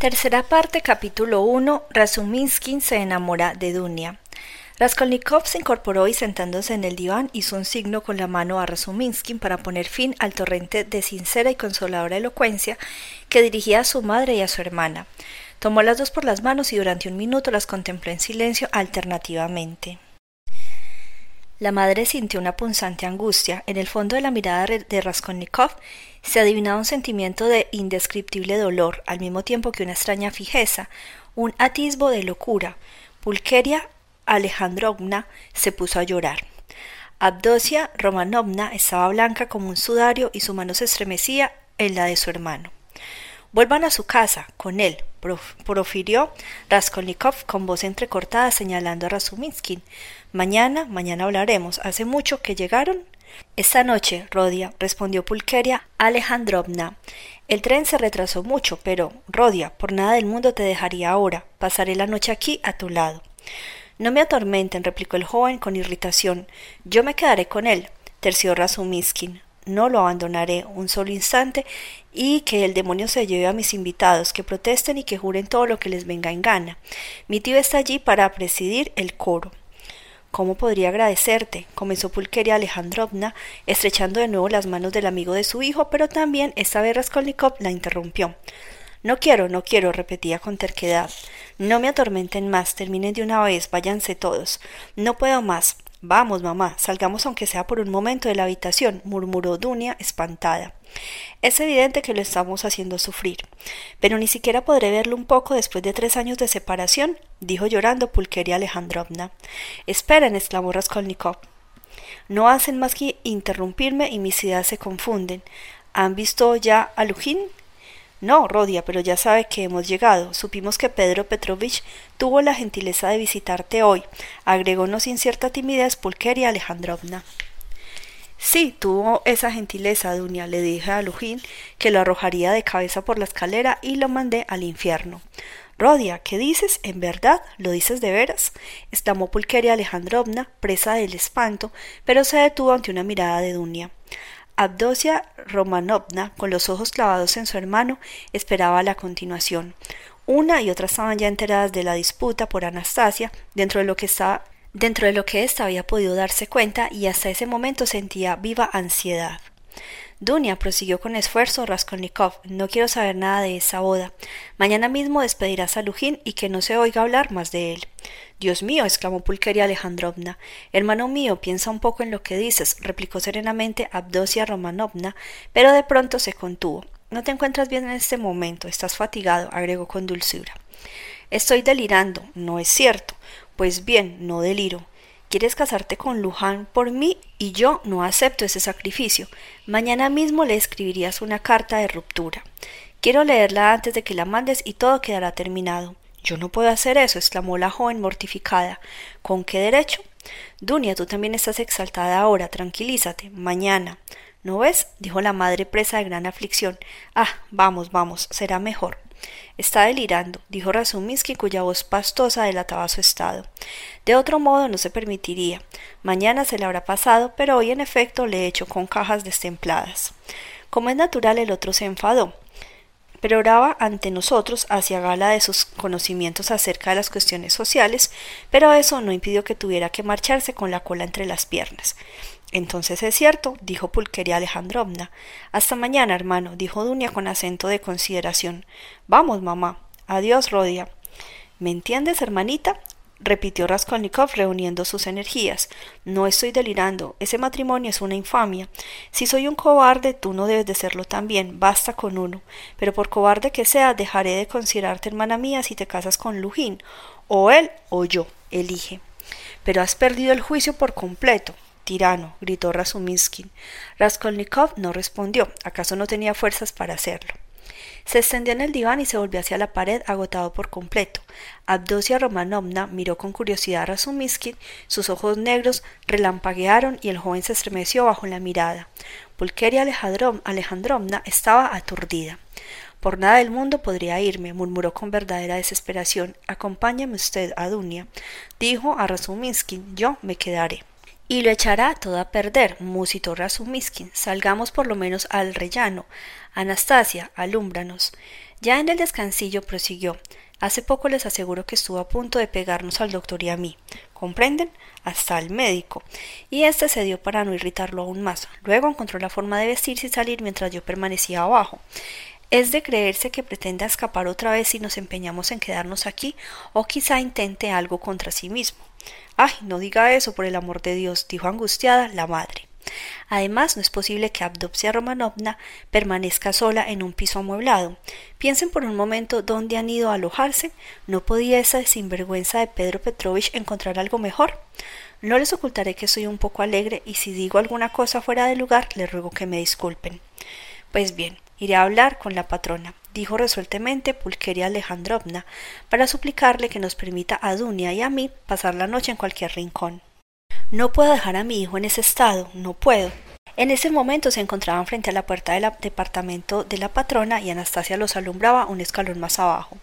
Tercera parte, capítulo 1. Razuminsky se enamora de Dunia. Raskolnikov se incorporó y sentándose en el diván hizo un signo con la mano a Razuminsky para poner fin al torrente de sincera y consoladora elocuencia que dirigía a su madre y a su hermana. Tomó las dos por las manos y durante un minuto las contempló en silencio alternativamente. La madre sintió una punzante angustia. En el fondo de la mirada de Raskolnikov se adivinaba un sentimiento de indescriptible dolor, al mismo tiempo que una extraña fijeza, un atisbo de locura. Pulqueria Alejandrovna se puso a llorar. Abdosia Romanovna estaba blanca como un sudario y su mano se estremecía en la de su hermano. Vuelvan a su casa, con él, profirió Raskolnikov con voz entrecortada señalando a Razuminsky. Mañana, mañana hablaremos. ¿Hace mucho que llegaron? Esta noche, Rodia, respondió Pulqueria Alejandrovna. El tren se retrasó mucho, pero, Rodia, por nada del mundo te dejaría ahora. Pasaré la noche aquí a tu lado. No me atormenten, replicó el joven con irritación. Yo me quedaré con él, terció Razumiskin. No lo abandonaré un solo instante y que el demonio se lleve a mis invitados, que protesten y que juren todo lo que les venga en gana. Mi tío está allí para presidir el coro. ¿Cómo podría agradecerte? comenzó Pulqueria Alejandrovna, estrechando de nuevo las manos del amigo de su hijo, pero también esta vez Raskolnikov la interrumpió. No quiero, no quiero, repetía con terquedad. No me atormenten más, terminen de una vez, váyanse todos. No puedo más. Vamos, mamá, salgamos aunque sea por un momento de la habitación, murmuró Dunia, espantada. Es evidente que lo estamos haciendo sufrir. Pero ni siquiera podré verlo un poco después de tres años de separación, dijo llorando Pulqueria Alejandrovna. Esperen, exclamó Raskolnikov. No hacen más que interrumpirme y mis ideas se confunden. ¿Han visto ya a Lujín? No, Rodia, pero ya sabe que hemos llegado. Supimos que Pedro Petrovich tuvo la gentileza de visitarte hoy, agregónos sin cierta timidez Pulqueria Alejandrovna. Sí, tuvo esa gentileza, Dunia, le dije a Lujín que lo arrojaría de cabeza por la escalera y lo mandé al infierno. Rodia, ¿qué dices? ¿En verdad? ¿Lo dices de veras? exclamó Pulqueria Alejandrovna, presa del espanto, pero se detuvo ante una mirada de Dunia. Abdosia Romanovna, con los ojos clavados en su hermano, esperaba la continuación. Una y otra estaban ya enteradas de la disputa por Anastasia, dentro de lo que estaba ésta había podido darse cuenta y hasta ese momento sentía viva ansiedad. Dunia prosiguió con esfuerzo Raskolnikov. No quiero saber nada de esa boda. Mañana mismo despedirás a Lujín y que no se oiga hablar más de él. Dios mío, exclamó Pulqueria Alejandrovna. Hermano mío, piensa un poco en lo que dices, replicó serenamente Abdosia Romanovna, pero de pronto se contuvo. No te encuentras bien en este momento, estás fatigado, agregó con dulzura. Estoy delirando, no es cierto. Pues bien, no deliro. ¿Quieres casarte con Luján por mí? Y yo no acepto ese sacrificio. Mañana mismo le escribirías una carta de ruptura. Quiero leerla antes de que la mandes y todo quedará terminado. Yo no puedo hacer eso, exclamó la joven mortificada. ¿Con qué derecho? Dunia, tú también estás exaltada ahora. Tranquilízate. Mañana. ¿No ves? dijo la madre presa de gran aflicción. Ah, vamos, vamos, será mejor. Está delirando, dijo Razuminsky, cuya voz pastosa delataba su estado. De otro modo no se permitiría. Mañana se le habrá pasado, pero hoy en efecto le hecho con cajas destempladas. Como es natural, el otro se enfadó pero oraba ante nosotros hacia gala de sus conocimientos acerca de las cuestiones sociales, pero eso no impidió que tuviera que marcharse con la cola entre las piernas. Entonces es cierto, dijo Pulqueria Alejandrovna. Hasta mañana, hermano, dijo Dunia con acento de consideración. Vamos, mamá. Adiós, Rodia. ¿Me entiendes, hermanita? Repitió Raskolnikov reuniendo sus energías. No estoy delirando. Ese matrimonio es una infamia. Si soy un cobarde, tú no debes de serlo también. Basta con uno. Pero por cobarde que sea, dejaré de considerarte hermana mía si te casas con Lujín. O él o yo. Elige. Pero has perdido el juicio por completo tirano, gritó Razuminsky. Raskolnikov no respondió. ¿Acaso no tenía fuerzas para hacerlo? Se extendió en el diván y se volvió hacia la pared, agotado por completo. Abdosia Romanovna miró con curiosidad a Razuminsky, sus ojos negros relampaguearon y el joven se estremeció bajo la mirada. Pulqueria Alejandrovna estaba aturdida. Por nada del mundo podría irme, murmuró con verdadera desesperación. Acompáñeme usted a Dunia. Dijo a Razuminsky, yo me quedaré y lo echará todo a perder, musitó Razumiskin. Salgamos por lo menos al rellano. Anastasia, alúmbranos. Ya en el descansillo prosiguió. Hace poco les aseguro que estuvo a punto de pegarnos al doctor y a mí. ¿Comprenden? Hasta al médico. Y este se dio para no irritarlo aún más. Luego encontró la forma de vestirse y salir mientras yo permanecía abajo. Es de creerse que pretenda escapar otra vez si nos empeñamos en quedarnos aquí, o quizá intente algo contra sí mismo. Ay, no diga eso, por el amor de Dios, dijo angustiada la madre. Además, no es posible que Abdopsia Romanovna permanezca sola en un piso amueblado. Piensen por un momento dónde han ido a alojarse. ¿No podía esa sinvergüenza de Pedro Petrovich encontrar algo mejor? No les ocultaré que soy un poco alegre y si digo alguna cosa fuera de lugar, les ruego que me disculpen. Pues bien, Iré a hablar con la patrona, dijo resueltamente Pulqueria Alejandrovna, para suplicarle que nos permita a Dunia y a mí pasar la noche en cualquier rincón. No puedo dejar a mi hijo en ese estado, no puedo. En ese momento se encontraban frente a la puerta del departamento de la patrona y Anastasia los alumbraba un escalón más abajo.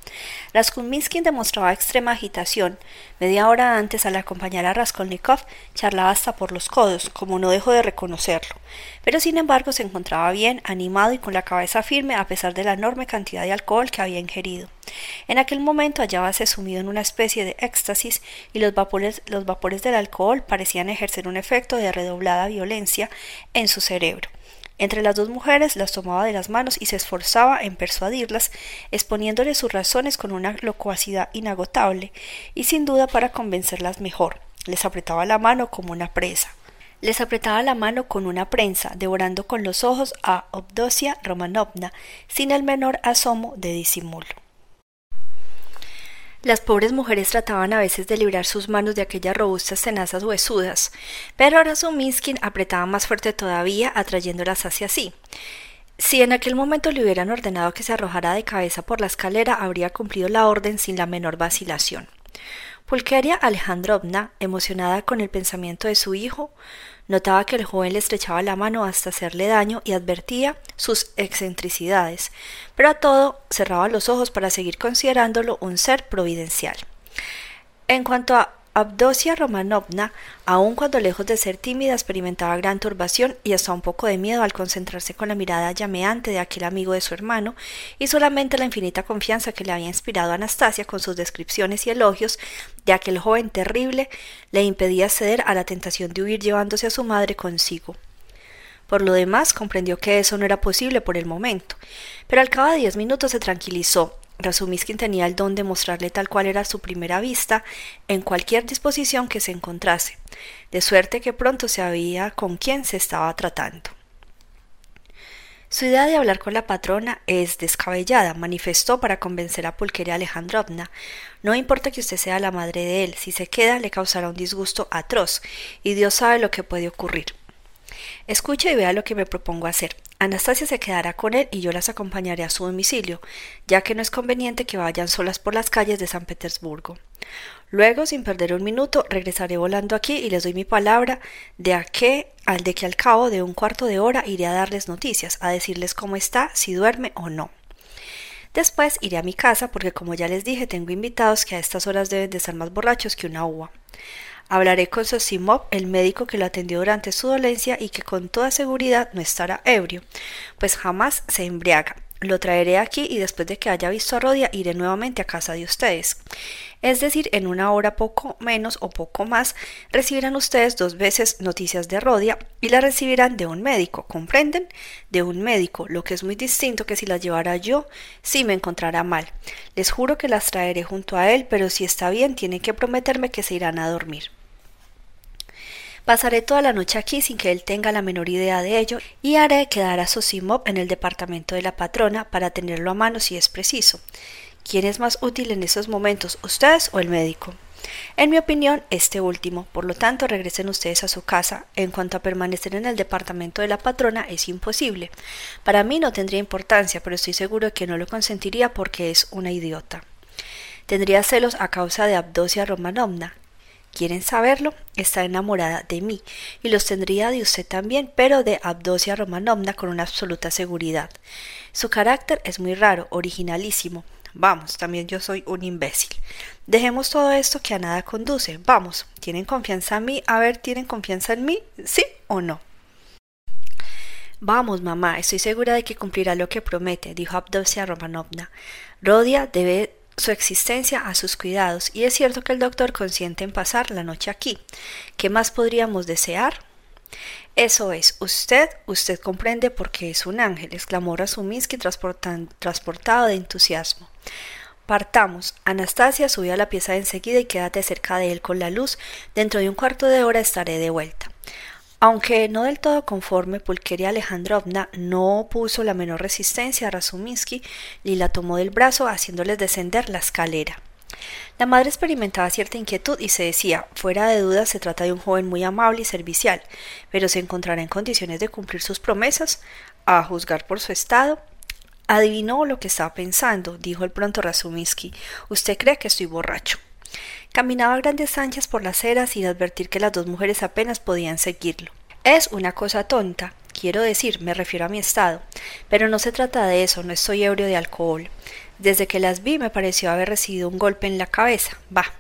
Raskolninsky demostraba extrema agitación. Media hora antes, al acompañar a Raskolnikov, charlaba hasta por los codos, como no dejó de reconocerlo. Pero sin embargo se encontraba bien, animado y con la cabeza firme a pesar de la enorme cantidad de alcohol que había ingerido. En aquel momento hallábase sumido en una especie de éxtasis y los vapores, los vapores del alcohol parecían ejercer un efecto de redoblada violencia en su cerebro. Entre las dos mujeres las tomaba de las manos y se esforzaba en persuadirlas, exponiéndoles sus razones con una locuacidad inagotable, y sin duda para convencerlas mejor. Les apretaba la mano como una presa. Les apretaba la mano con una prensa, devorando con los ojos a Obdosia Romanovna, sin el menor asomo de disimulo. Las pobres mujeres trataban a veces de librar sus manos de aquellas robustas tenazas huesudas, pero ahora Suminskin apretaba más fuerte todavía, atrayéndolas hacia sí. Si en aquel momento le hubieran ordenado que se arrojara de cabeza por la escalera, habría cumplido la orden sin la menor vacilación. Pulqueria Alejandrovna, emocionada con el pensamiento de su hijo, Notaba que el joven le estrechaba la mano hasta hacerle daño y advertía sus excentricidades, pero a todo cerraba los ojos para seguir considerándolo un ser providencial. En cuanto a Abdosia Romanovna, aun cuando lejos de ser tímida, experimentaba gran turbación y hasta un poco de miedo al concentrarse con la mirada llameante de aquel amigo de su hermano, y solamente la infinita confianza que le había inspirado Anastasia con sus descripciones y elogios de aquel joven terrible le impedía ceder a la tentación de huir llevándose a su madre consigo. Por lo demás, comprendió que eso no era posible por el momento, pero al cabo de diez minutos se tranquilizó Razumiskin tenía el don de mostrarle tal cual era su primera vista en cualquier disposición que se encontrase, de suerte que pronto sabía con quién se estaba tratando. Su idea de hablar con la patrona es descabellada, manifestó para convencer a Pulqueria Alejandrovna. No importa que usted sea la madre de él, si se queda le causará un disgusto atroz, y Dios sabe lo que puede ocurrir. Escuche y vea lo que me propongo hacer. Anastasia se quedará con él y yo las acompañaré a su domicilio, ya que no es conveniente que vayan solas por las calles de San Petersburgo. Luego, sin perder un minuto, regresaré volando aquí y les doy mi palabra de a que al de que al cabo de un cuarto de hora iré a darles noticias, a decirles cómo está, si duerme o no. Después iré a mi casa porque como ya les dije tengo invitados que a estas horas deben de estar más borrachos que una uva. Hablaré con Sosimov, el médico que lo atendió durante su dolencia y que con toda seguridad no estará ebrio, pues jamás se embriaga. Lo traeré aquí y después de que haya visto a Rodia iré nuevamente a casa de ustedes. Es decir, en una hora poco menos o poco más recibirán ustedes dos veces noticias de Rodia y las recibirán de un médico, ¿comprenden? De un médico, lo que es muy distinto que si las llevara yo, si me encontrará mal. Les juro que las traeré junto a él, pero si está bien tiene que prometerme que se irán a dormir. Pasaré toda la noche aquí sin que él tenga la menor idea de ello y haré quedar a Sosimov en el departamento de la patrona para tenerlo a mano si es preciso. ¿Quién es más útil en esos momentos, ustedes o el médico? En mi opinión, este último. Por lo tanto, regresen ustedes a su casa. En cuanto a permanecer en el departamento de la patrona, es imposible. Para mí no tendría importancia, pero estoy seguro que no lo consentiría porque es una idiota. Tendría celos a causa de Abdosia Romanovna, quieren saberlo, está enamorada de mí y los tendría de usted también, pero de Abdosia Romanovna con una absoluta seguridad. Su carácter es muy raro, originalísimo. Vamos, también yo soy un imbécil. Dejemos todo esto que a nada conduce. Vamos, ¿tienen confianza en mí? A ver, ¿tienen confianza en mí? ¿Sí o no? Vamos, mamá, estoy segura de que cumplirá lo que promete, dijo Abdosia Romanovna. Rodia debe su existencia a sus cuidados, y es cierto que el doctor consiente en pasar la noche aquí. ¿Qué más podríamos desear? Eso es, usted, usted comprende por qué es un ángel, exclamó Rasuminsky transportado de entusiasmo. Partamos. Anastasia sube a la pieza enseguida y quédate cerca de él con la luz. Dentro de un cuarto de hora estaré de vuelta. Aunque no del todo conforme, Pulqueria Alejandrovna no puso la menor resistencia a Rasuminsky y la tomó del brazo haciéndoles descender la escalera. La madre experimentaba cierta inquietud y se decía, fuera de duda se trata de un joven muy amable y servicial, pero se encontrará en condiciones de cumplir sus promesas, a juzgar por su estado. Adivinó lo que estaba pensando, dijo el pronto Rasuminsky. Usted cree que estoy borracho. Caminaba a grandes anchas por las aceras sin advertir que las dos mujeres apenas podían seguirlo. Es una cosa tonta, quiero decir, me refiero a mi estado, pero no se trata de eso, no estoy ebrio de alcohol. Desde que las vi me pareció haber recibido un golpe en la cabeza. Bah,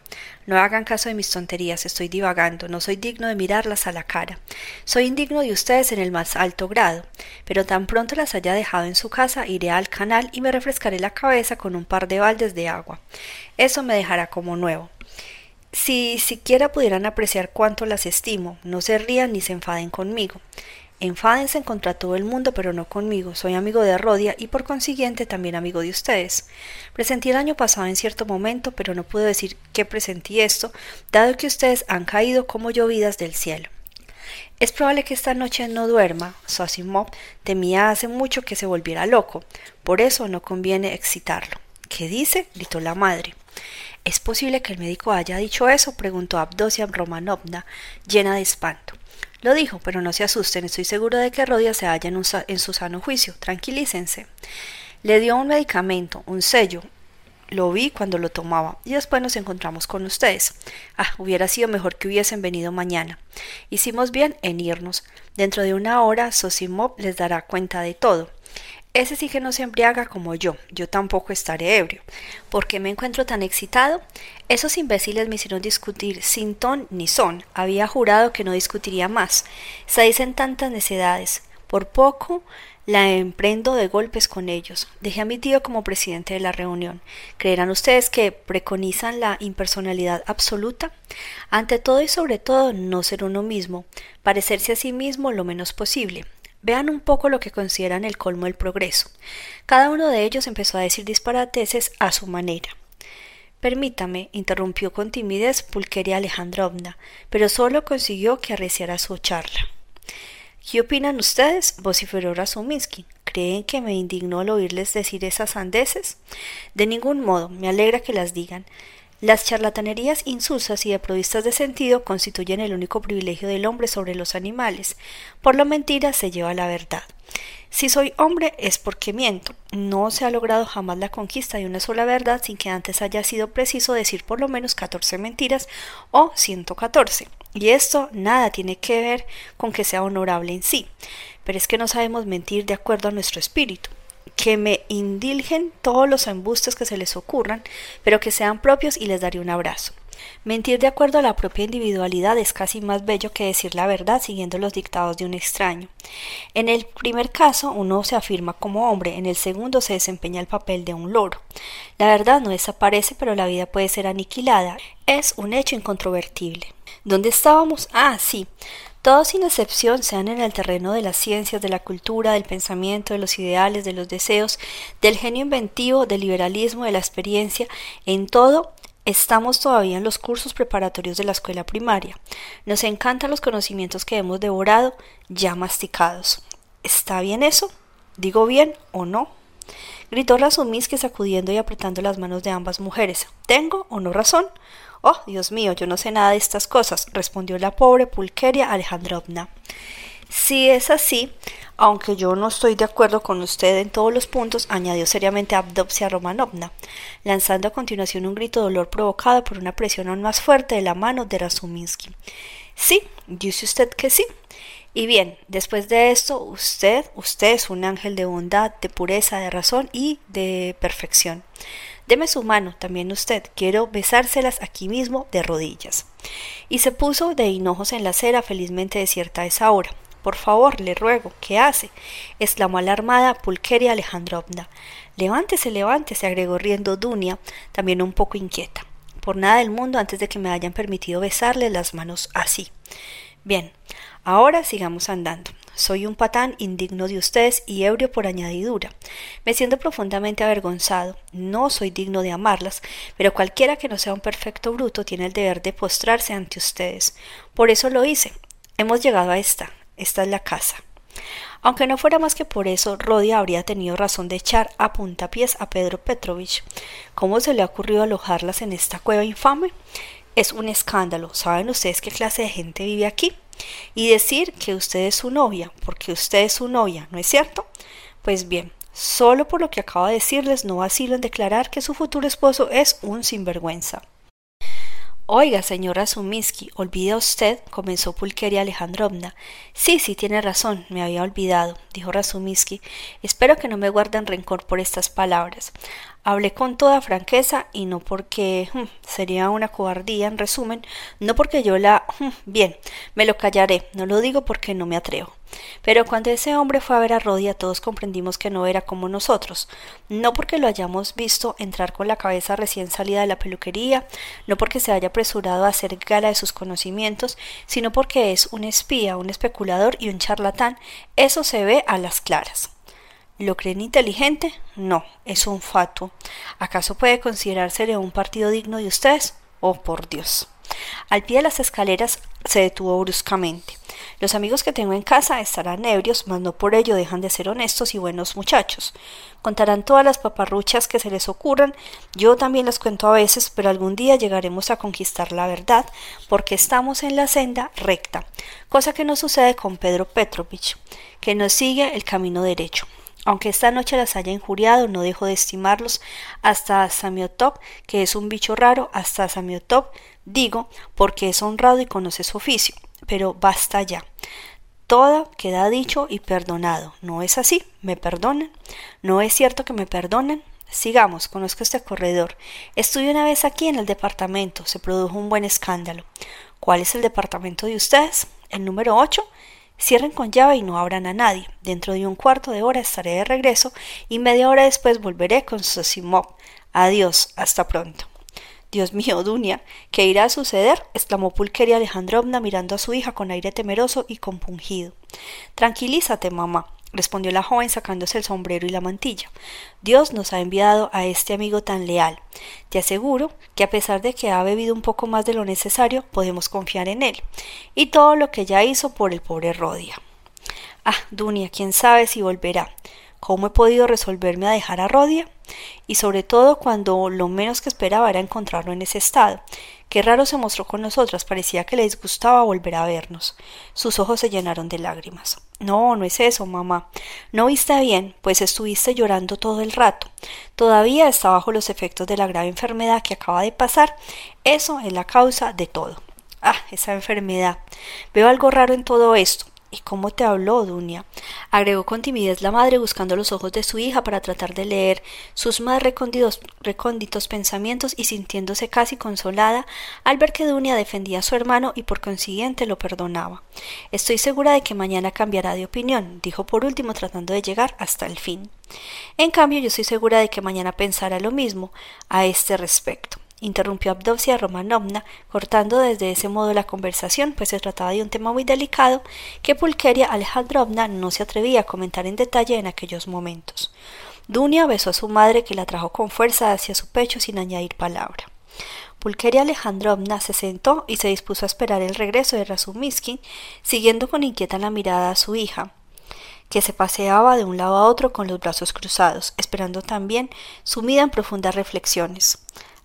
no hagan caso de mis tonterías, estoy divagando, no soy digno de mirarlas a la cara. Soy indigno de ustedes en el más alto grado, pero tan pronto las haya dejado en su casa, iré al canal y me refrescaré la cabeza con un par de baldes de agua. Eso me dejará como nuevo. Si siquiera pudieran apreciar cuánto las estimo, no se rían ni se enfaden conmigo. Enfádense contra todo el mundo, pero no conmigo. Soy amigo de Rodia y por consiguiente también amigo de ustedes. Presentí el año pasado en cierto momento, pero no puedo decir que presentí esto, dado que ustedes han caído como llovidas del cielo. Es probable que esta noche no duerma. Sosimov temía hace mucho que se volviera loco. Por eso no conviene excitarlo. ¿Qué dice? gritó la madre. ¿Es posible que el médico haya dicho eso? preguntó Abdosia Romanovna, llena de espanto. Lo dijo, pero no se asusten, estoy seguro de que Rodia se halla en, en su sano juicio. Tranquilícense. Le dio un medicamento, un sello. Lo vi cuando lo tomaba y después nos encontramos con ustedes. Ah, hubiera sido mejor que hubiesen venido mañana. Hicimos bien en irnos. Dentro de una hora Sosimov les dará cuenta de todo. Ese sí que no se embriaga como yo, yo tampoco estaré ebrio. ¿Por qué me encuentro tan excitado? Esos imbéciles me hicieron discutir sin ton ni son. Había jurado que no discutiría más. Se dicen tantas necedades. Por poco la emprendo de golpes con ellos. Dejé a mi tío como presidente de la reunión. ¿Creerán ustedes que preconizan la impersonalidad absoluta? Ante todo y sobre todo, no ser uno mismo, parecerse a sí mismo lo menos posible. Vean un poco lo que consideran el colmo del progreso. Cada uno de ellos empezó a decir disparateses a su manera. Permítame, interrumpió con timidez Pulqueria Alejandrovna, pero solo consiguió que arreciara su charla. ¿Qué opinan ustedes? vociferó Rasuminsky. ¿Creen que me indignó al oírles decir esas sandeces? De ningún modo, me alegra que las digan. Las charlatanerías insulsas y deprovistas de sentido constituyen el único privilegio del hombre sobre los animales. Por la mentira se lleva la verdad. Si soy hombre es porque miento. No se ha logrado jamás la conquista de una sola verdad sin que antes haya sido preciso decir por lo menos catorce mentiras o ciento catorce. Y esto nada tiene que ver con que sea honorable en sí, pero es que no sabemos mentir de acuerdo a nuestro espíritu que me indilgen todos los embustes que se les ocurran, pero que sean propios y les daré un abrazo. Mentir de acuerdo a la propia individualidad es casi más bello que decir la verdad siguiendo los dictados de un extraño. En el primer caso uno se afirma como hombre, en el segundo se desempeña el papel de un loro. La verdad no desaparece, pero la vida puede ser aniquilada. Es un hecho incontrovertible. ¿Dónde estábamos? Ah, sí. Todos sin excepción, sean en el terreno de las ciencias, de la cultura, del pensamiento, de los ideales, de los deseos, del genio inventivo, del liberalismo, de la experiencia, en todo Estamos todavía en los cursos preparatorios de la escuela primaria. Nos encantan los conocimientos que hemos devorado, ya masticados. ¿Está bien eso? ¿Digo bien o no? Gritó Razuminsky sacudiendo y apretando las manos de ambas mujeres. ¿Tengo o no razón? Oh, Dios mío, yo no sé nada de estas cosas, respondió la pobre Pulqueria Alejandrovna. Si es así, aunque yo no estoy de acuerdo con usted en todos los puntos, añadió seriamente Abdopsia Romanovna, lanzando a continuación un grito de dolor provocado por una presión aún más fuerte de la mano de Rasuminsky. Sí, dice usted que sí. Y bien, después de esto, usted, usted es un ángel de bondad, de pureza, de razón y de perfección. Deme su mano, también usted. Quiero besárselas aquí mismo, de rodillas. Y se puso de hinojos en la acera, felizmente desierta a esa hora. por favor, le ruego, ¿qué hace? exclamó alarmada Pulqueria Alejandrovna. Levántese, levántese, agregó riendo Dunia, también un poco inquieta. Por nada del mundo antes de que me hayan permitido besarle las manos así. Bien, ahora sigamos andando. Soy un patán indigno de ustedes y ebrio por añadidura. Me siento profundamente avergonzado. No soy digno de amarlas, pero cualquiera que no sea un perfecto bruto tiene el deber de postrarse ante ustedes. Por eso lo hice. Hemos llegado a esta. Esta es la casa. Aunque no fuera más que por eso, Rodia habría tenido razón de echar a puntapiés a Pedro Petrovich. ¿Cómo se le ha ocurrido alojarlas en esta cueva infame? Es un escándalo. ¿Saben ustedes qué clase de gente vive aquí? Y decir que usted es su novia, porque usted es su novia, ¿no es cierto? Pues bien, solo por lo que acabo de decirles no vacilo en declarar que su futuro esposo es un sinvergüenza. Oiga, señora Suminsky, olvida usted, comenzó Pulqueria Alejandrovna. Sí, sí, tiene razón, me había olvidado, dijo Razuminsky. Espero que no me guarden rencor por estas palabras. Hablé con toda franqueza y no porque hm, sería una cobardía, en resumen, no porque yo la... Hm, bien, me lo callaré, no lo digo porque no me atrevo. Pero cuando ese hombre fue a ver a Rodia todos comprendimos que no era como nosotros, no porque lo hayamos visto entrar con la cabeza recién salida de la peluquería, no porque se haya apresurado a hacer gala de sus conocimientos, sino porque es un espía, un especulador y un charlatán, eso se ve a las claras. ¿Lo creen inteligente? No, es un fatuo. ¿Acaso puede considerársele un partido digno de ustedes? Oh, por Dios. Al pie de las escaleras se detuvo bruscamente. Los amigos que tengo en casa estarán ebrios, mas no por ello dejan de ser honestos y buenos muchachos. Contarán todas las paparruchas que se les ocurran, yo también las cuento a veces, pero algún día llegaremos a conquistar la verdad, porque estamos en la senda recta, cosa que no sucede con Pedro Petrovich, que nos sigue el camino derecho. Aunque esta noche las haya injuriado, no dejo de estimarlos hasta Samiotop, que es un bicho raro, hasta Samiotop, digo, porque es honrado y conoce su oficio. Pero basta ya. Todo queda dicho y perdonado. ¿No es así? ¿Me perdonan? ¿No es cierto que me perdonan? Sigamos, conozco este corredor. Estuve una vez aquí en el departamento. Se produjo un buen escándalo. ¿Cuál es el departamento de ustedes? ¿El número ocho? Cierren con llave y no abran a nadie. Dentro de un cuarto de hora estaré de regreso y media hora después volveré con Sosimov. Adiós, hasta pronto. Dios mío, Dunia, ¿qué irá a suceder? exclamó Pulqueria Alejandrovna mirando a su hija con aire temeroso y compungido. Tranquilízate, mamá respondió la joven sacándose el sombrero y la mantilla. Dios nos ha enviado a este amigo tan leal. Te aseguro que a pesar de que ha bebido un poco más de lo necesario, podemos confiar en él. Y todo lo que ya hizo por el pobre Rodia. Ah, Dunia, quién sabe si volverá. ¿Cómo he podido resolverme a dejar a Rodia? Y sobre todo cuando lo menos que esperaba era encontrarlo en ese estado. Qué raro se mostró con nosotras, parecía que le disgustaba volver a vernos. Sus ojos se llenaron de lágrimas. No, no es eso, mamá. No viste bien, pues estuviste llorando todo el rato. Todavía está bajo los efectos de la grave enfermedad que acaba de pasar. Eso es la causa de todo. Ah, esa enfermedad. Veo algo raro en todo esto. ¿Y cómo te habló, Dunia? agregó con timidez la madre buscando los ojos de su hija para tratar de leer sus más recónditos, recónditos pensamientos y sintiéndose casi consolada al ver que Dunia defendía a su hermano y por consiguiente lo perdonaba. Estoy segura de que mañana cambiará de opinión, dijo por último tratando de llegar hasta el fin. En cambio, yo estoy segura de que mañana pensará lo mismo a este respecto interrumpió Abdovsia Romanovna, cortando desde ese modo la conversación, pues se trataba de un tema muy delicado que Pulqueria Alejandrovna no se atrevía a comentar en detalle en aquellos momentos. Dunia besó a su madre, que la trajo con fuerza hacia su pecho sin añadir palabra. Pulqueria Alejandrovna se sentó y se dispuso a esperar el regreso de Razumiskin, siguiendo con inquieta la mirada a su hija, que se paseaba de un lado a otro con los brazos cruzados, esperando también, sumida en profundas reflexiones.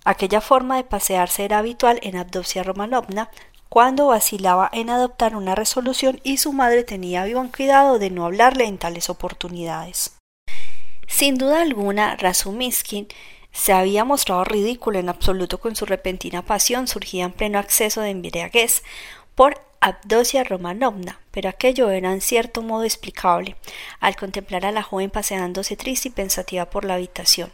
Aquella forma de pasearse era habitual en Abdovsia Romanovna cuando vacilaba en adoptar una resolución y su madre tenía vivo cuidado de no hablarle en tales oportunidades. Sin duda alguna, Razumiskin se había mostrado ridículo en absoluto con su repentina pasión surgida en pleno acceso de embriaguez por Abdosia Romanovna, pero aquello era en cierto modo explicable, al contemplar a la joven paseándose triste y pensativa por la habitación.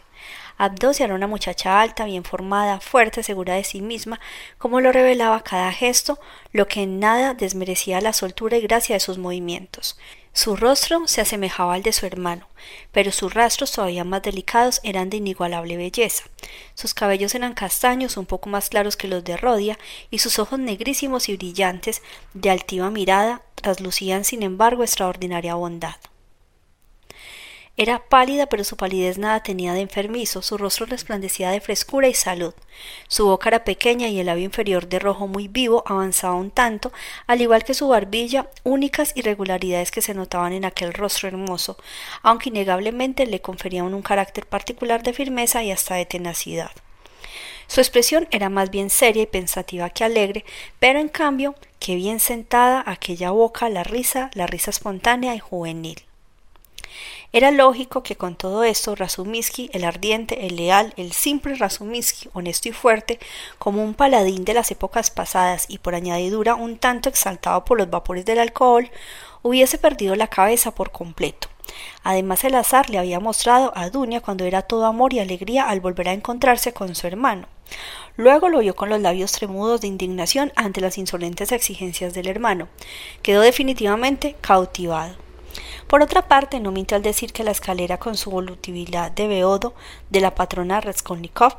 Abdosia era una muchacha alta, bien formada, fuerte, segura de sí misma, como lo revelaba cada gesto, lo que en nada desmerecía la soltura y gracia de sus movimientos. Su rostro se asemejaba al de su hermano, pero sus rastros todavía más delicados eran de inigualable belleza. Sus cabellos eran castaños, un poco más claros que los de Rodia, y sus ojos negrísimos y brillantes, de altiva mirada, traslucían sin embargo extraordinaria bondad. Era pálida, pero su palidez nada tenía de enfermizo, su rostro resplandecía de frescura y salud. Su boca era pequeña y el labio inferior de rojo muy vivo avanzaba un tanto, al igual que su barbilla, únicas irregularidades que se notaban en aquel rostro hermoso, aunque innegablemente le conferían un carácter particular de firmeza y hasta de tenacidad. Su expresión era más bien seria y pensativa que alegre, pero en cambio, qué bien sentada aquella boca, la risa, la risa espontánea y juvenil. Era lógico que con todo esto Razumiski, el ardiente, el leal, el simple Razumiski, honesto y fuerte, como un paladín de las épocas pasadas y por añadidura un tanto exaltado por los vapores del alcohol, hubiese perdido la cabeza por completo. Además el azar le había mostrado a Dunia cuando era todo amor y alegría al volver a encontrarse con su hermano. Luego lo vio con los labios tremudos de indignación ante las insolentes exigencias del hermano. Quedó definitivamente cautivado. Por otra parte, no mintió al decir que la escalera con su volutilidad de beodo de la patrona Raskolnikov,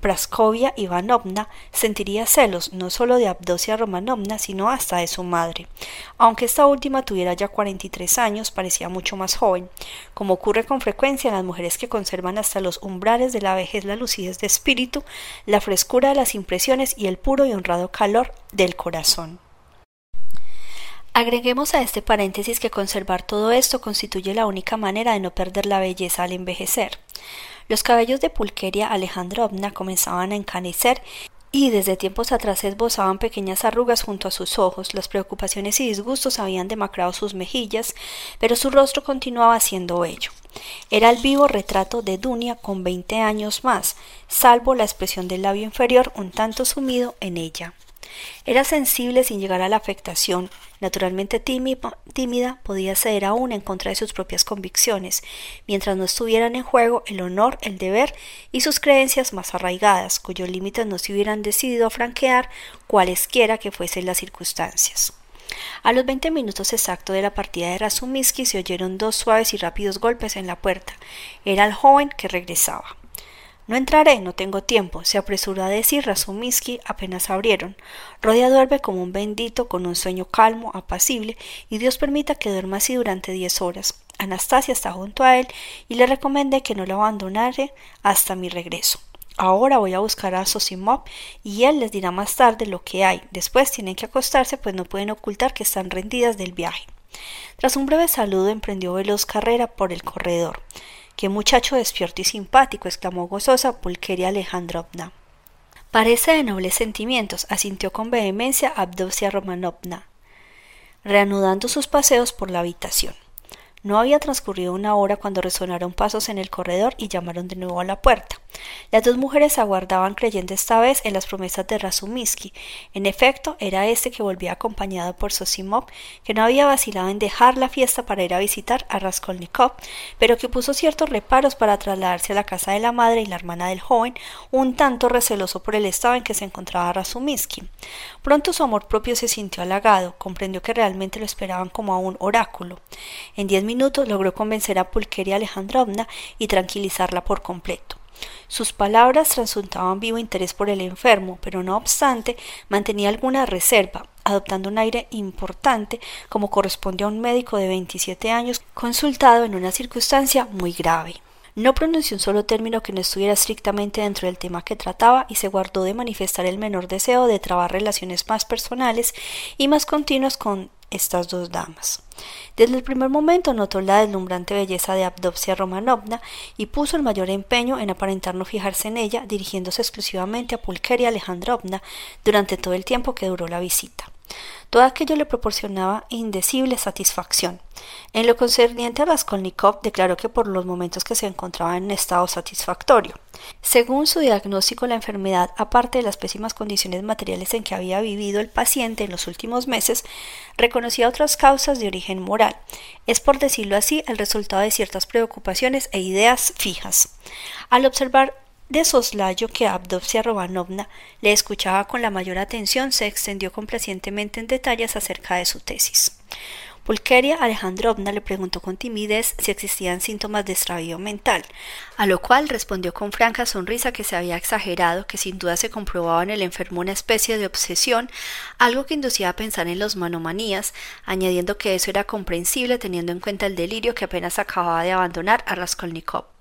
Praskovia Ivanovna sentiría celos no solo de Abdosia Romanovna, sino hasta de su madre. Aunque esta última tuviera ya cuarenta y tres años, parecía mucho más joven. Como ocurre con frecuencia en las mujeres que conservan hasta los umbrales de la vejez la lucidez de espíritu, la frescura de las impresiones y el puro y honrado calor del corazón. Agreguemos a este paréntesis que conservar todo esto constituye la única manera de no perder la belleza al envejecer. Los cabellos de Pulqueria Alejandrovna comenzaban a encanecer y desde tiempos atrás esbozaban pequeñas arrugas junto a sus ojos, las preocupaciones y disgustos habían demacrado sus mejillas, pero su rostro continuaba siendo bello. Era el vivo retrato de Dunia con veinte años más, salvo la expresión del labio inferior un tanto sumido en ella. Era sensible sin llegar a la afectación, naturalmente tímida, podía ceder aún en contra de sus propias convicciones, mientras no estuvieran en juego el honor, el deber y sus creencias más arraigadas, cuyos límites no se hubieran decidido a franquear cualesquiera que fuesen las circunstancias. A los veinte minutos exactos de la partida de Razumiski se oyeron dos suaves y rápidos golpes en la puerta. Era el joven que regresaba. No entraré, no tengo tiempo, se apresuró a decir Razumiski apenas abrieron. Rodia duerme como un bendito, con un sueño calmo, apacible, y Dios permita que duerma así durante diez horas. Anastasia está junto a él y le recomendé que no lo abandonare hasta mi regreso. Ahora voy a buscar a Sosimov y él les dirá más tarde lo que hay. Después tienen que acostarse, pues no pueden ocultar que están rendidas del viaje. Tras un breve saludo emprendió veloz carrera por el corredor. Qué muchacho despierto y simpático, exclamó gozosa Pulqueria Alejandrovna. Parece de nobles sentimientos, asintió con vehemencia Abdosia Romanovna, reanudando sus paseos por la habitación. No había transcurrido una hora cuando resonaron pasos en el corredor y llamaron de nuevo a la puerta. Las dos mujeres aguardaban creyendo esta vez en las promesas de Razumiski. En efecto, era este que volvía acompañado por Sosimov, que no había vacilado en dejar la fiesta para ir a visitar a Raskolnikov, pero que puso ciertos reparos para trasladarse a la casa de la madre y la hermana del joven, un tanto receloso por el estado en que se encontraba Razumiski. Pronto su amor propio se sintió halagado, comprendió que realmente lo esperaban como a un oráculo. En diez minutos logró convencer a Pulqueria Alejandrovna y tranquilizarla por completo. Sus palabras transuntaban vivo interés por el enfermo, pero no obstante mantenía alguna reserva, adoptando un aire importante como corresponde a un médico de veintisiete años consultado en una circunstancia muy grave. No pronunció un solo término que no estuviera estrictamente dentro del tema que trataba y se guardó de manifestar el menor deseo de trabar relaciones más personales y más continuas con estas dos damas. Desde el primer momento notó la deslumbrante belleza de Abdopsia Romanovna y puso el mayor empeño en aparentar no fijarse en ella, dirigiéndose exclusivamente a Pulqueria Alejandrovna durante todo el tiempo que duró la visita. Todo aquello le proporcionaba indecible satisfacción. En lo concerniente a Raskolnikov, declaró que por los momentos que se encontraba en estado satisfactorio. Según su diagnóstico, la enfermedad, aparte de las pésimas condiciones materiales en que había vivido el paciente en los últimos meses, reconocía otras causas de origen moral. Es, por decirlo así, el resultado de ciertas preocupaciones e ideas fijas. Al observar de soslayo que Abdopsia Romanovna le escuchaba con la mayor atención, se extendió complacientemente en detalles acerca de su tesis. Pulqueria Alejandrovna le preguntó con timidez si existían síntomas de extravío mental, a lo cual respondió con franca sonrisa que se había exagerado, que sin duda se comprobaba en el enfermo una especie de obsesión, algo que inducía a pensar en los manomanías, añadiendo que eso era comprensible teniendo en cuenta el delirio que apenas acababa de abandonar a Raskolnikov.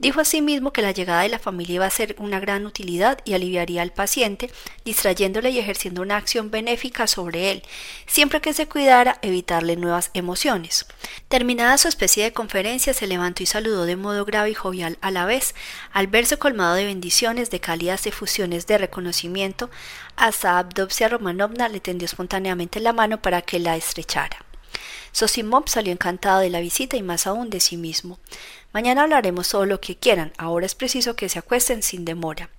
Dijo asimismo que la llegada de la familia iba a ser una gran utilidad y aliviaría al paciente, distrayéndole y ejerciendo una acción benéfica sobre él, siempre que se cuidara evitarle nuevas emociones. Terminada su especie de conferencia, se levantó y saludó de modo grave y jovial a la vez, al verse colmado de bendiciones, de cálidas efusiones de reconocimiento, hasta Abdopsia Romanovna le tendió espontáneamente la mano para que la estrechara. Sosimov salió encantado de la visita y más aún de sí mismo. Mañana hablaremos todo lo que quieran, ahora es preciso que se acuesten sin demora.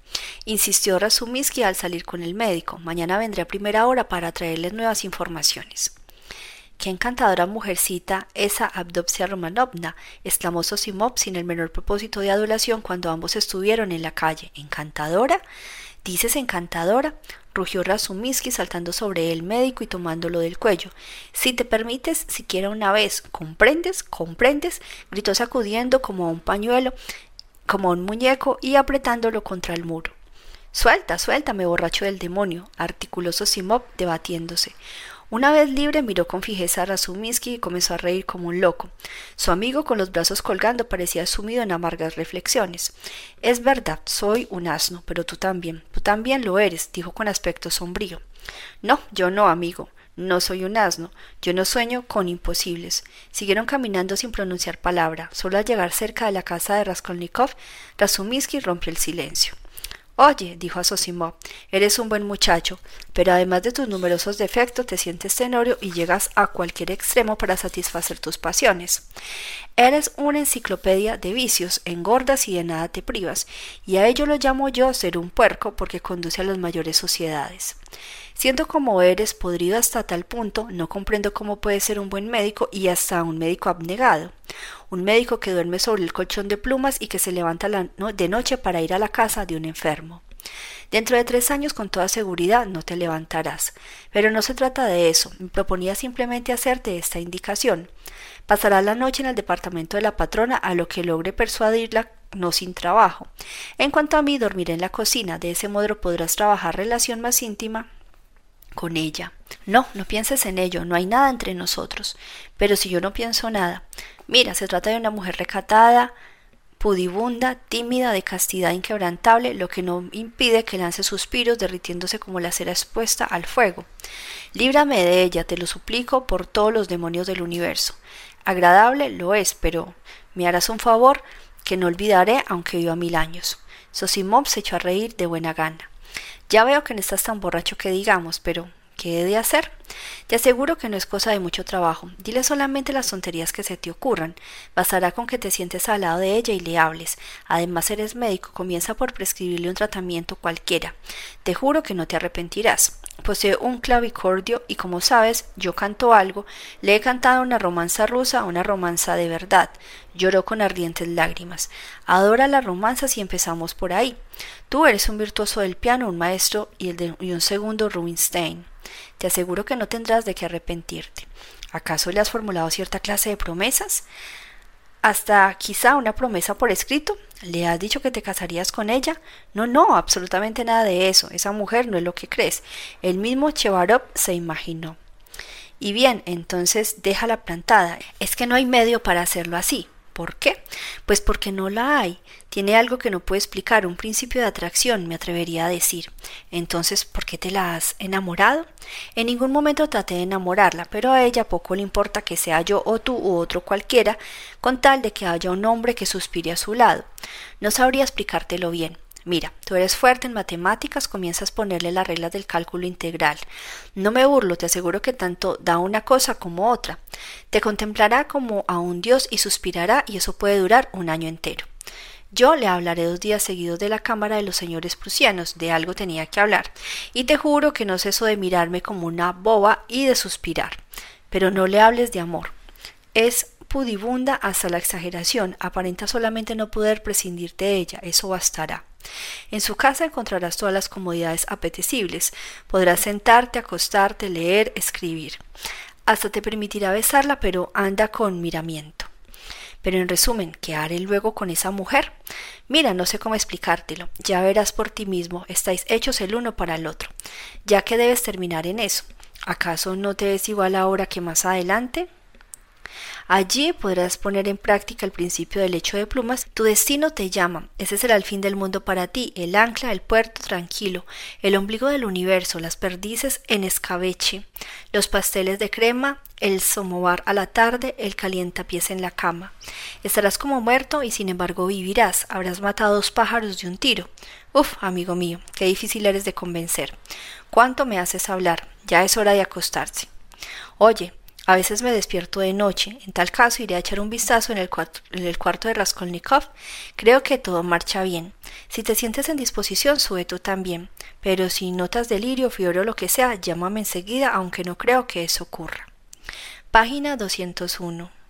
Insistió Razuminsky al salir con el médico. Mañana vendré a primera hora para traerles nuevas informaciones. Qué encantadora mujercita esa Abdopsia Romanovna, exclamó Sosimov sin el menor propósito de adulación cuando ambos estuvieron en la calle. ¿Encantadora? ¿Dices encantadora? Rugió Razuminsky saltando sobre el médico y tomándolo del cuello. Si te permites, siquiera una vez, ¿comprendes? ¿comprendes? gritó sacudiendo como a un pañuelo, como a un muñeco y apretándolo contra el muro. Suelta, suéltame, borracho del demonio, articuló Sosimov debatiéndose. Una vez libre miró con fijeza a Razuminsky y comenzó a reír como un loco. Su amigo, con los brazos colgando, parecía sumido en amargas reflexiones. Es verdad, soy un asno, pero tú también. Tú también lo eres, dijo con aspecto sombrío. No, yo no, amigo. No soy un asno. Yo no sueño con imposibles. Siguieron caminando sin pronunciar palabra. Solo al llegar cerca de la casa de Raskolnikov, Razuminsky rompió el silencio. Oye, dijo a Sosimov, eres un buen muchacho, pero además de tus numerosos defectos te sientes tenorio y llegas a cualquier extremo para satisfacer tus pasiones. Eres una enciclopedia de vicios, engordas y de nada te privas, y a ello lo llamo yo ser un puerco porque conduce a las mayores sociedades. Siendo como eres podrido hasta tal punto, no comprendo cómo puedes ser un buen médico y hasta un médico abnegado un médico que duerme sobre el colchón de plumas y que se levanta de noche para ir a la casa de un enfermo. Dentro de tres años con toda seguridad no te levantarás. Pero no se trata de eso. Me proponía simplemente hacerte esta indicación. Pasarás la noche en el departamento de la patrona a lo que logre persuadirla no sin trabajo. En cuanto a mí, dormiré en la cocina. De ese modo podrás trabajar relación más íntima con ella. No, no pienses en ello, no hay nada entre nosotros. Pero si yo no pienso nada, mira, se trata de una mujer recatada, pudibunda, tímida, de castidad inquebrantable, lo que no impide que lance suspiros derritiéndose como la cera expuesta al fuego. Líbrame de ella, te lo suplico por todos los demonios del universo. Agradable lo es, pero me harás un favor que no olvidaré aunque viva mil años. Sosimov se echó a reír de buena gana. Ya veo que no estás tan borracho que digamos, pero ¿qué he de hacer? Te aseguro que no es cosa de mucho trabajo. Dile solamente las tonterías que se te ocurran. Bastará con que te sientes al lado de ella y le hables. Además eres médico, comienza por prescribirle un tratamiento cualquiera. Te juro que no te arrepentirás. Posee un clavicordio y como sabes, yo canto algo. Le he cantado una romanza rusa, una romanza de verdad. Lloró con ardientes lágrimas. Adora las romanzas y empezamos por ahí. Tú eres un virtuoso del piano, un maestro y, el de, y un segundo Rubinstein. Te aseguro que no tendrás de qué arrepentirte. ¿Acaso le has formulado cierta clase de promesas? Hasta quizá una promesa por escrito. ¿Le has dicho que te casarías con ella? No, no, absolutamente nada de eso. Esa mujer no es lo que crees. El mismo Chevarov se imaginó. Y bien, entonces déjala plantada. Es que no hay medio para hacerlo así. ¿Por qué? Pues porque no la hay. Tiene algo que no puedo explicar, un principio de atracción, me atrevería a decir. Entonces, ¿por qué te la has enamorado? En ningún momento traté de enamorarla, pero a ella poco le importa que sea yo o tú u otro cualquiera, con tal de que haya un hombre que suspire a su lado. No sabría explicártelo bien. Mira, tú eres fuerte en matemáticas, comienzas a ponerle las reglas del cálculo integral. No me burlo, te aseguro que tanto da una cosa como otra. Te contemplará como a un dios y suspirará, y eso puede durar un año entero. Yo le hablaré dos días seguidos de la Cámara de los señores prusianos, de algo tenía que hablar, y te juro que no ceso de mirarme como una boba y de suspirar. Pero no le hables de amor. Es pudibunda hasta la exageración, aparenta solamente no poder prescindir de ella, eso bastará. En su casa encontrarás todas las comodidades apetecibles, podrás sentarte, acostarte, leer, escribir. Hasta te permitirá besarla, pero anda con miramiento. Pero en resumen, ¿qué haré luego con esa mujer? Mira, no sé cómo explicártelo. Ya verás por ti mismo, estáis hechos el uno para el otro. Ya que debes terminar en eso. ¿Acaso no te ves igual ahora que más adelante? Allí podrás poner en práctica el principio del hecho de plumas. Tu destino te llama. Ese será el fin del mundo para ti, el ancla, el puerto tranquilo, el ombligo del universo, las perdices en escabeche, los pasteles de crema, el somovar a la tarde, el calientapiés en la cama. Estarás como muerto y sin embargo vivirás. Habrás matado dos pájaros de un tiro. Uf, amigo mío, qué difícil eres de convencer. ¿Cuánto me haces hablar? Ya es hora de acostarse. Oye, a veces me despierto de noche, en tal caso iré a echar un vistazo en el, cuarto, de Raskolnikov. Creo que todo marcha bien. Si te sientes en disposición, sube tú también. Pero si notas delirio, fiebre o lo que sea, llámame enseguida, aunque no creo que eso ocurra. Página 201.